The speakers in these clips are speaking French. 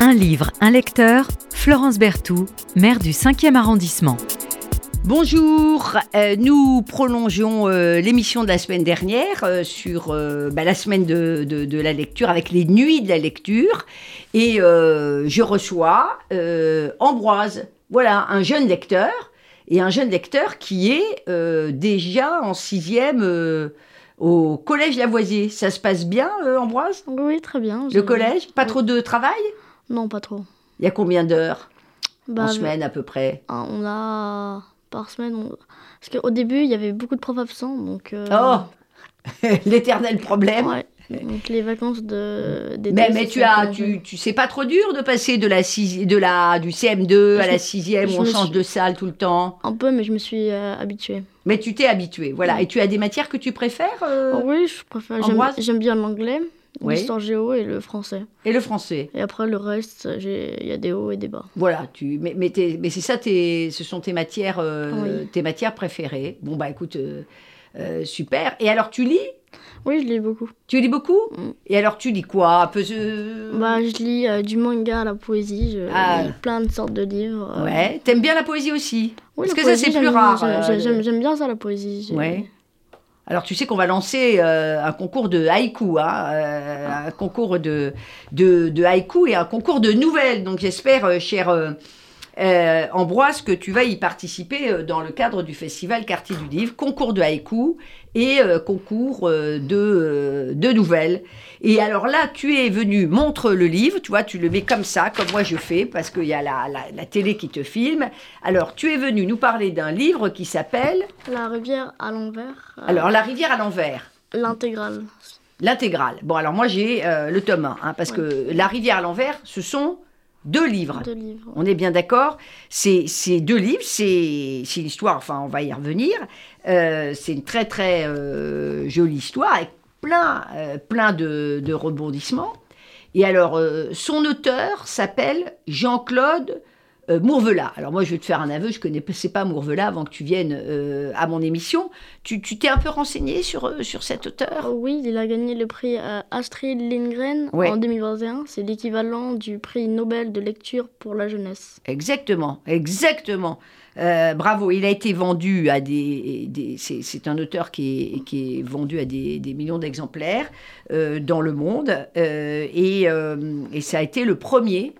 Un livre, un lecteur, Florence Berthoud, maire du 5e arrondissement. Bonjour, euh, nous prolongeons euh, l'émission de la semaine dernière euh, sur bah, la semaine de, de- de la lecture avec les nuits de la lecture et euh, je reçois euh, Ambroise, voilà, un jeune lecteur et un jeune lecteur qui est euh, déjà en sixième euh, au collège Lavoisier. Ça se passe bien, euh, Ambroise? Oui, très bien. Le collège? Pas Oui. trop de travail? Non, pas trop. Il y a combien d'heures Bah, en semaine à peu près? ah, on a par semaine. on- Parce qu'au début, il y avait beaucoup de profs absents, donc. euh, Oh L'éternel problème Ouais. Donc les vacances de. d'été, Mais, mais tu as, tu, tu c'est pas trop dur de passer de la sixi- de la du CM2 à la sixième où on change suis- de salle tout le temps? Un peu, mais je me suis euh, habituée. Mais tu t'es habitué, voilà. Oui. Et tu as des matières que tu préfères euh, Oh oui, je préfère. J'aime bien l'anglais, Oui. l'histoire géo et le français. et le français. Et après, le reste, il y a des hauts et des bas. Voilà, tu mais mais, c'est ça tes ce sont tes matières euh, Oui. tes matières préférées. Bon bah écoute euh, euh, super. Et alors tu lis? Oui, je lis beaucoup. Tu lis beaucoup? Mm. Et alors tu lis quoi? Peu Bah, je lis du manga à la poésie, je Ah. lis plein de sortes de livres. Ouais, t'aimes bien la poésie aussi? Oui, Parce la que ça c'est plus rare. j'aime- bien ça, la poésie. Ouais. Alors tu sais qu'on va lancer euh, un concours de haïku, hein, euh, un concours de, de, haïku et un concours de nouvelles. Donc j'espère, euh, cher euh, Ambroise, que tu vas y participer euh, dans le cadre du festival Quartier du Livre, concours de haïku et euh, concours euh, de, de nouvelles. Et alors là, tu es venu, montre le livre, tu vois, tu le mets comme ça, comme moi je fais, parce qu'il y a la, la, la télé qui te filme. Alors tu es venu nous parler d'un livre qui s'appelle, La rivière à l'envers. alors La rivière à l'envers. L'intégrale. L'intégrale. Bon, alors moi j'ai le tome 1, hein, parce que La rivière à l'envers, ce sont deux livres. Deux livres. On est bien d'accord C'est c'est deux livres, c'est c'est l'histoire, enfin on va y revenir. Euh, c'est une très très euh, jolie histoire avec plein, euh, plein de, de rebondissements. Et alors, son auteur s'appelle Jean-Claude euh, Mourvelat. Alors moi je vais te faire un aveu, je ne connaissais pas Mourvelat avant que tu viennes euh, à mon émission. Tu t'es un peu renseigné sur, euh, sur cet auteur? Oh oui, il a gagné le prix euh, Astrid Lindgren Ouais. en 2021. C'est l'équivalent du prix Nobel de lecture pour la jeunesse. Exactement, exactement. Euh, bravo, il a été vendu à des... des- c'est un auteur qui est, qui est vendu à des, des millions d'exemplaires euh, dans le monde. euh, et, euh, et ça a été le premier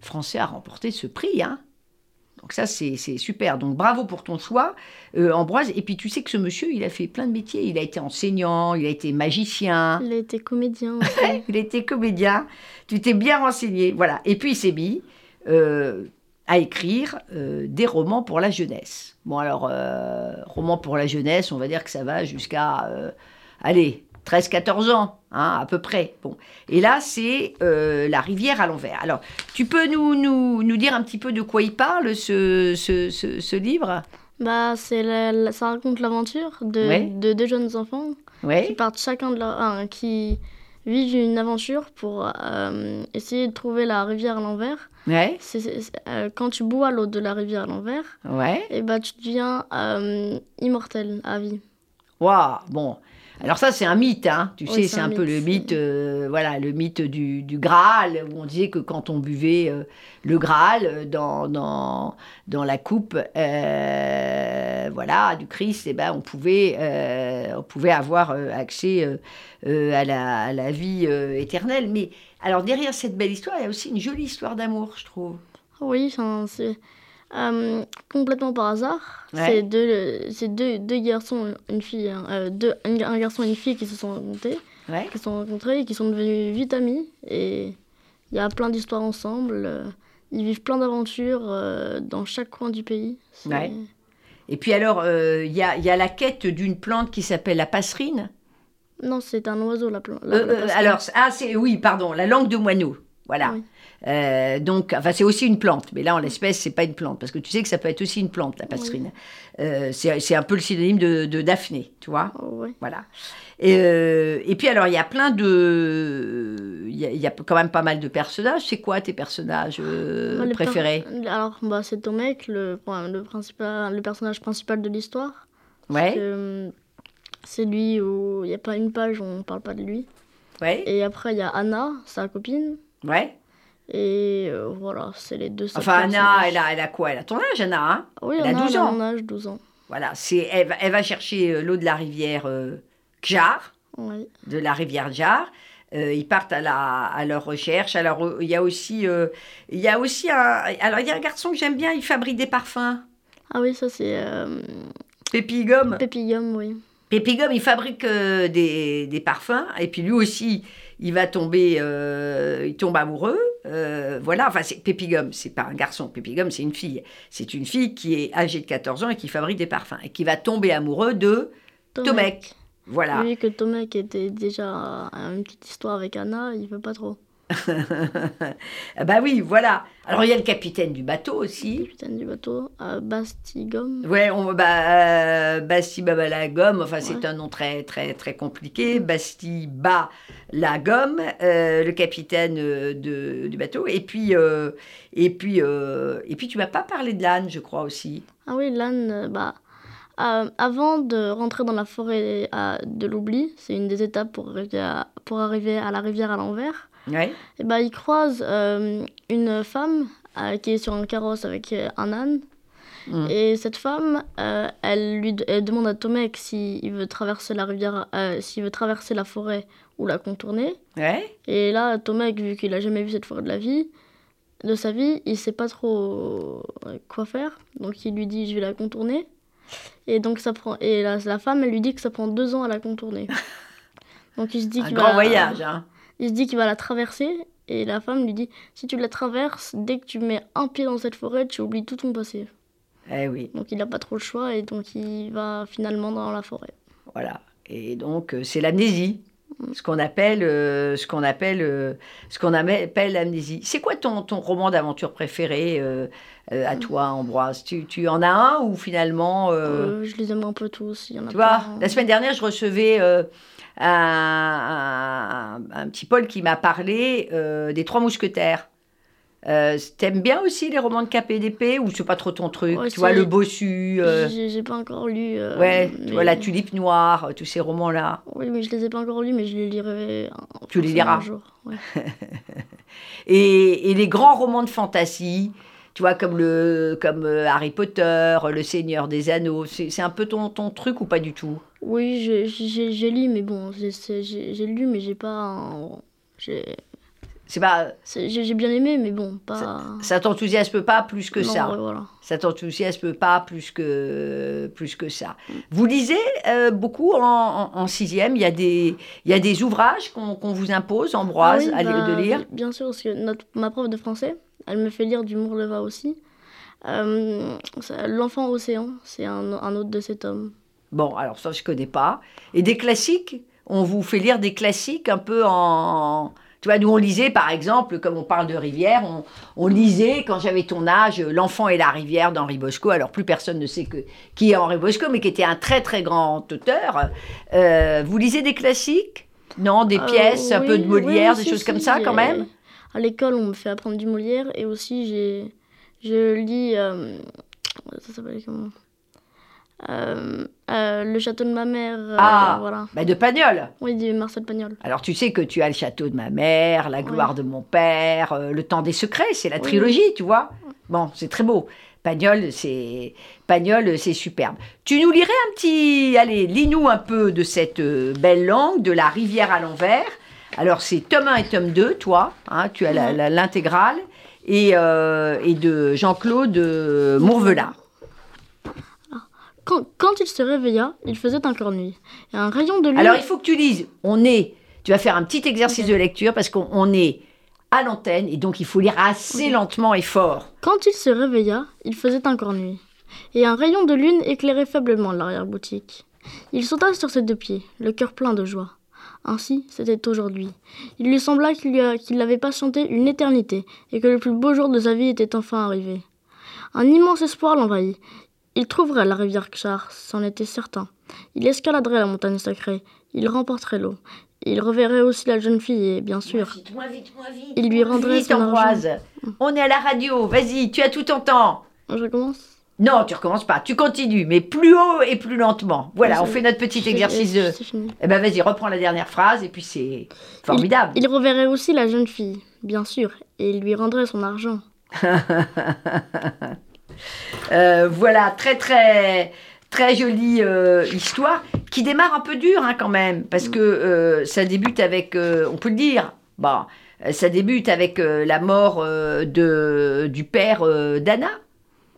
français à remporter ce prix. Hein. Donc ça, c'est super. Donc bravo pour ton choix, euh, Ambroise. Et puis tu sais que ce monsieur, il a fait plein de métiers. Il a été enseignant, il a été magicien. Il a été comédien aussi. Il était comédien. Tu t'es bien renseigné. Voilà. Et puis il s'est mis euh, à écrire euh, des romans pour la jeunesse. Bon, alors, euh, romans pour la jeunesse, on va dire que ça va jusqu'à, allez, 13-14 ans, hein, à peu près. Bon. Et là, c'est euh, La rivière à l'envers. Alors, tu peux nous, nous, nous dire un petit peu de quoi il parle, ce, ce, ce, ce livre? Bah, c'est ça raconte l'aventure de, Ouais. de deux jeunes enfants qui partent chacun de leur. qui vivent une aventure pour euh, essayer de trouver la rivière à l'envers. Ouais. Euh, quand tu bois l'eau de la rivière à l'envers, et bah, tu deviens immortel à vie. Waouh, bon. Alors ça, c'est un mythe, hein. Tu Oui, sais, c'est un, un peu le mythe. euh, voilà, le mythe du, du Graal, où on disait que quand on buvait euh, le Graal euh, dans, dans, dans la coupe, euh, voilà, du Christ, eh ben, on pouvait, on pouvait avoir accès à, la, à la vie éternelle. Mais alors derrière cette belle histoire, il y a aussi une jolie histoire d'amour, je trouve. Oui, c'est euh, complètement par hasard. Ouais. C'est deux, c'est deux, deux garçons, une fille, hein, euh, deux, un, un garçon et une fille qui se sont rencontrés, Ouais. qui se sont rencontrés et qui sont devenus vite amis. Et il y a plein d'histoires ensemble. euh, Ils vivent plein d'aventures dans chaque coin du pays. Ouais. Et puis alors, il y, a, il y a la quête d'une plante qui s'appelle la passerine. Non, c'est un oiseau, la plante. alors, ah, c'est oui, pardon, la langue de moineau. Voilà. Oui. Euh, donc, enfin, c'est aussi une plante, mais là, en l'espèce, c'est pas une plante, parce que tu sais que ça peut être aussi une plante, la passerine. Euh, c'est un peu le synonyme de, de Daphné, tu vois. Oh. Voilà. Et, euh, et puis, alors, il y a plein de. Il y, a- il y a quand même pas mal de personnages. C'est quoi tes personnages per- préférés? Alors, bah, c'est Tomek, le, enfin, le, principal, le personnage principal de l'histoire. Ouais, Euh, c'est lui où il n'y a pas une page où on parle pas de lui. ouais, Et après, il y a Anna, sa copine. ouais. Et euh, voilà, c'est les deux Enfin, Anna, elle a, elle a quoi? Elle a ton âge, Anna hein? Oui, elle a Anna, 12 elle a ans. mon âge, 12 ans. Voilà, c'est, elle, va- elle va chercher euh, l'eau de la rivière euh, Kjar, Oui. de la rivière Jar. Euh, ils partent à, la, à leur recherche. Alors, il y a aussi, il y a aussi un, alors il y a un garçon que j'aime bien. Il fabrique des parfums. Ah oui, ça c'est Pépi Gomme. Pépigum, oui. Pépi Gomme, il fabrique des, des parfums. Et puis lui aussi, il va tomber, euh, il tombe amoureux. Euh, voilà, enfin, c'est c'est pas un garçon. Pépi Gomme, c'est une fille. C'est une fille qui est âgée de 14 ans et qui fabrique des parfums. Et qui va tomber amoureux de Tomek. Voilà. Vu que Tomek était déjà à une petite histoire avec Anna, il veut pas trop. Ah bah oui, voilà. Alors il y a le capitaine du bateau aussi. Capitaine du bateau, euh, Bastigum. Ouais, on, bah, euh, Basti Baba la gomme, enfin c'est un nom très très très compliqué. Basti Ba la gomme, euh, le capitaine euh, de, du bateau. Et puis euh, et puis et puis tu m'as pas parlé de l'âne, je crois aussi. Ah oui, l'âne, bah, euh, avant de rentrer dans la forêt euh, de l'oubli, c'est une des étapes pour arriver à, pour arriver à la rivière à l'envers, Ouais. et bah, il croise euh, une femme euh, qui est sur un carrosse avec euh, un âne. Mm. Et cette femme, elle lui elle demande à Tomek s'il veut traverser la rivière, s'il veut traverser la forêt ou la contourner. Ouais. Et là, Tomek, vu qu'il a jamais vu cette forêt de la vie, de sa vie, il sait pas trop quoi faire. Donc il lui dit je vais la contourner. Et donc ça prend et la, la femme elle lui dit que ça prend deux ans à la contourner. donc il se dit Un grand va voyage. Hein. Il se dit qu'il va la traverser et la femme lui dit si tu la traverses dès que tu mets un pied dans cette forêt tu oublies tout ton passé. Eh oui, Donc il n'a pas trop le choix et donc il va finalement dans la forêt. voilà. Et donc euh, c'est l'amnésie. Ce qu'on appelle, euh, ce qu'on appelle, euh, ce qu'on appelle l'amnésie. C'est quoi ton, ton roman d'aventure préféré euh, à toi, Ambroise? Tu, tu en as un ou finalement je les aime un peu tous. Il y en a Tu vois, la semaine dernière, je recevais un, petit Paul qui m'a parlé euh, des Trois Mousquetaires. Euh, T'aimes bien aussi les romans de KPDP ou c'est pas trop ton truc Ouais, Tu vois, Le Bossu, euh, J'ai pas encore lu. euh, ouais, tu vois, La Tulipe Noire, euh, tous ces romans-là. Oui, mais je les ai pas encore lus, mais je les lirai. un- Tu les liras. un jour. ouais. Et, et les grands romans de fantasy, tu vois, comme, le, comme euh, Harry Potter, Le Seigneur des Anneaux, c'est un peu ton, ton truc ou pas du tout? Oui, j'ai- lu, mais bon, j'ai- c'est- j'ai j'ai lu, mais j'ai pas. C'est pas, j'ai- bien aimé, mais bon, pas. ça t'enthousiasme pas plus que Non, ça ouais, voilà. Ça t'enthousiasme pas plus que, plus que ça. Vous lisez euh, beaucoup en, en- en sixième? Il y a des, il y a des ouvrages qu'on vous impose, Ambroise, Ah oui, à li- bah, de lire? Bien sûr, parce que notre, ma prof de français, elle me fait lire du Mourleva aussi. Euh, L'enfant océan, c'est un, un autre de ces tomes. Bon, alors ça, je connais pas. Et des classiques On vous fait lire des classiques un peu en... Tu vois, nous, on lisait, par exemple, comme on parle de rivière, on, on lisait, quand j'avais ton âge, L'enfant et la rivière d'Henri Bosco. Alors, plus personne ne sait que, qui est Henri Bosco, mais qui était un très, très grand auteur. Euh, vous lisez des classiques? Non, des Euh, pièces, un peu de Molière, oui, des si, choses si, comme ça, quand même? À l'école, on me fait apprendre du Molière et aussi j'ai, je lis, euh, ça s'appelle comment Euh, euh, Le château de ma mère. euh, Ah. Voilà. bah, De Pagnol Oui, du Marcel Pagnol. Alors tu sais que tu as le château de ma mère, la gloire de mon père, le temps des secrets, c'est la Oui. trilogie, tu vois. Bon, c'est très beau. Pagnol, c'est Pagnol, c'est superbe. Tu nous lirais un petit, allez, lis-nous un peu de cette belle langue, de la rivière à l'envers. Alors c'est tome 1 et tome 2, toi, hein, tu as la- l'intégrale, et, euh, et de Jean-Claude euh, Mourvelat. Quand, quand il se réveilla, il faisait encore nuit. Et un rayon de lune. Alors il faut que tu lises. On est, tu vas faire un petit exercice de lecture parce qu'on on est à l'antenne et donc il faut lire assez lentement et fort. Quand il se réveilla, il faisait encore nuit. Et un rayon de lune éclairait faiblement l'arrière-boutique. Il sauta sur ses deux pieds, le cœur plein de joie. Ainsi, c'était aujourd'hui. Il lui sembla qu'il lui a- qu'il l'avait patienté une éternité et que le plus beau jour de sa vie était enfin arrivé. Un immense espoir l'envahit. Il trouverait la rivière Kshar, c'en était certain. Il escaladerait la montagne sacrée. Il remporterait l'eau. Il reverrait aussi la jeune fille et, bien sûr, Vite, moins vite, moins vite. Il lui rendrait vite, son Ambroise. On est à la radio. Vas-y, tu as tout ton temps. je commence. Non, tu recommences pas. Tu continues, mais plus haut et plus lentement. Voilà, on fait notre petit exercice de. Eh ben vas-y, reprends la dernière phrase et puis c'est formidable. Il reverrait aussi la jeune fille, bien sûr, et il lui rendrait son argent. Euh, voilà, très très très jolie euh, histoire qui démarre un peu dur hein, quand même parce que euh, ça débute avec, on peut le dire, bon, ça débute avec la mort de du père d'Anna,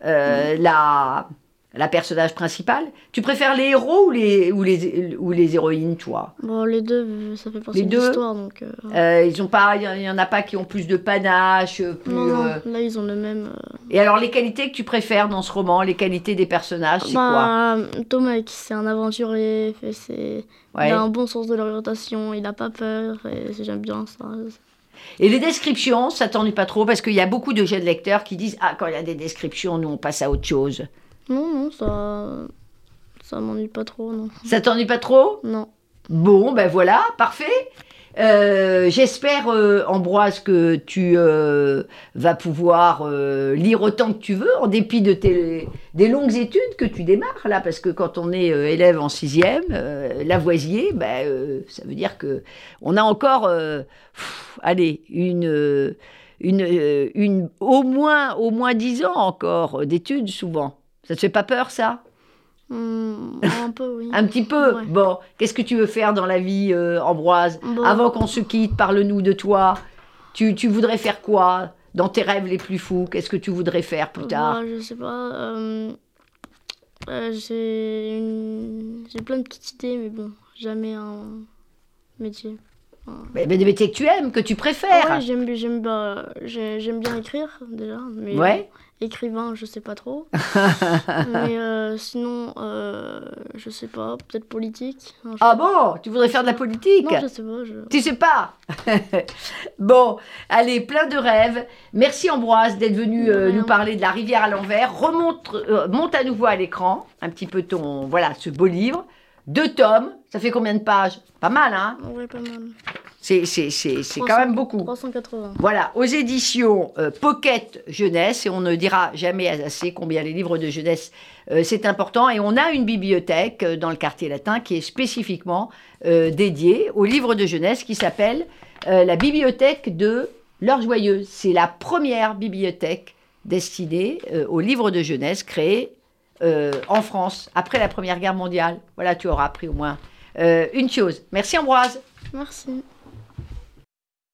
euh, la la personnage principal. Tu préfères les héros ou les ou les ou les héroïnes, toi? Bon, les deux, ça fait partie Les de l'histoire, donc... euh, Euh, Ils ont pas, il y en a pas qui ont plus de panache, plus. Non, non, là, ils ont le même... Et alors les qualités que tu préfères dans ce roman, les qualités des personnages, c'est quoi? Bah, Tomek, c'est un aventurier, c'est... Ouais. il a un bon sens de l'orientation, il n'a pas peur, et j'aime bien ça. Et les descriptions, ça t'ennuie pas trop parce qu'il y a beaucoup de jeunes lecteurs qui disent ah quand il y a des descriptions, nous on passe à autre chose. Non, non, ça... Ça m'ennuie pas trop, non. Ça t'ennuie pas trop? Non. Bon, ben voilà, parfait. Euh, J'espère, euh, Ambroise, que tu euh, vas pouvoir lire autant que tu veux, en dépit de tes des longues études que tu démarres là, parce que quand on est élève en sixième, Lavoisier, ben, ça veut dire que on a encore, allez, une, une, une, au moins, au moins dix ans encore d'études souvent. Ça te fait pas peur ça? Hum, un peu, oui. un petit peu. Ouais. Bon, qu'est-ce que tu veux faire dans la vie, euh, Ambroise Bon. Avant qu'on se quitte, parle-nous de toi. Tu, tu voudrais faire quoi dans tes rêves les plus fous? Qu'est-ce que tu voudrais faire plus tard? Bah, je sais pas. euh, euh, j'ai une... j'ai plein de petites idées, mais bon, jamais un métier. mais, mais des métiers que tu aimes, que tu préfères. Ouais, j'aime bien, j'aime bah, j'ai- j'aime bien écrire déjà, mais Ouais. Écrivain, je sais pas trop. mais euh, sinon, euh, je sais pas, peut-être politique. Non, je- ah bon? Tu voudrais faire de la politique? Non, je sais pas. Je... Tu sais pas? Bon, allez, plein de rêves. Merci Ambroise d'être venu euh, nous parler de la rivière à l'envers. Remonte, euh, monte à nouveau à l'écran un petit peu ton, voilà, ce beau livre. Deux tomes, ça fait combien de pages? Pas mal, hein? Ouais, pas mal. C'est, c'est, c'est, c'est quand 300, même beaucoup. 380. Voilà, aux éditions euh, Pocket Jeunesse, et on ne dira jamais assez combien les livres de jeunesse, euh, c'est important. Et on a une bibliothèque euh, dans le quartier latin qui est spécifiquement dédiée aux livres de jeunesse qui s'appelle la bibliothèque de l'heure joyeuse. C'est la première bibliothèque destinée aux livres de jeunesse créée en France après la Première Guerre mondiale. Voilà, tu auras appris au moins une chose. Merci Ambroise. Merci.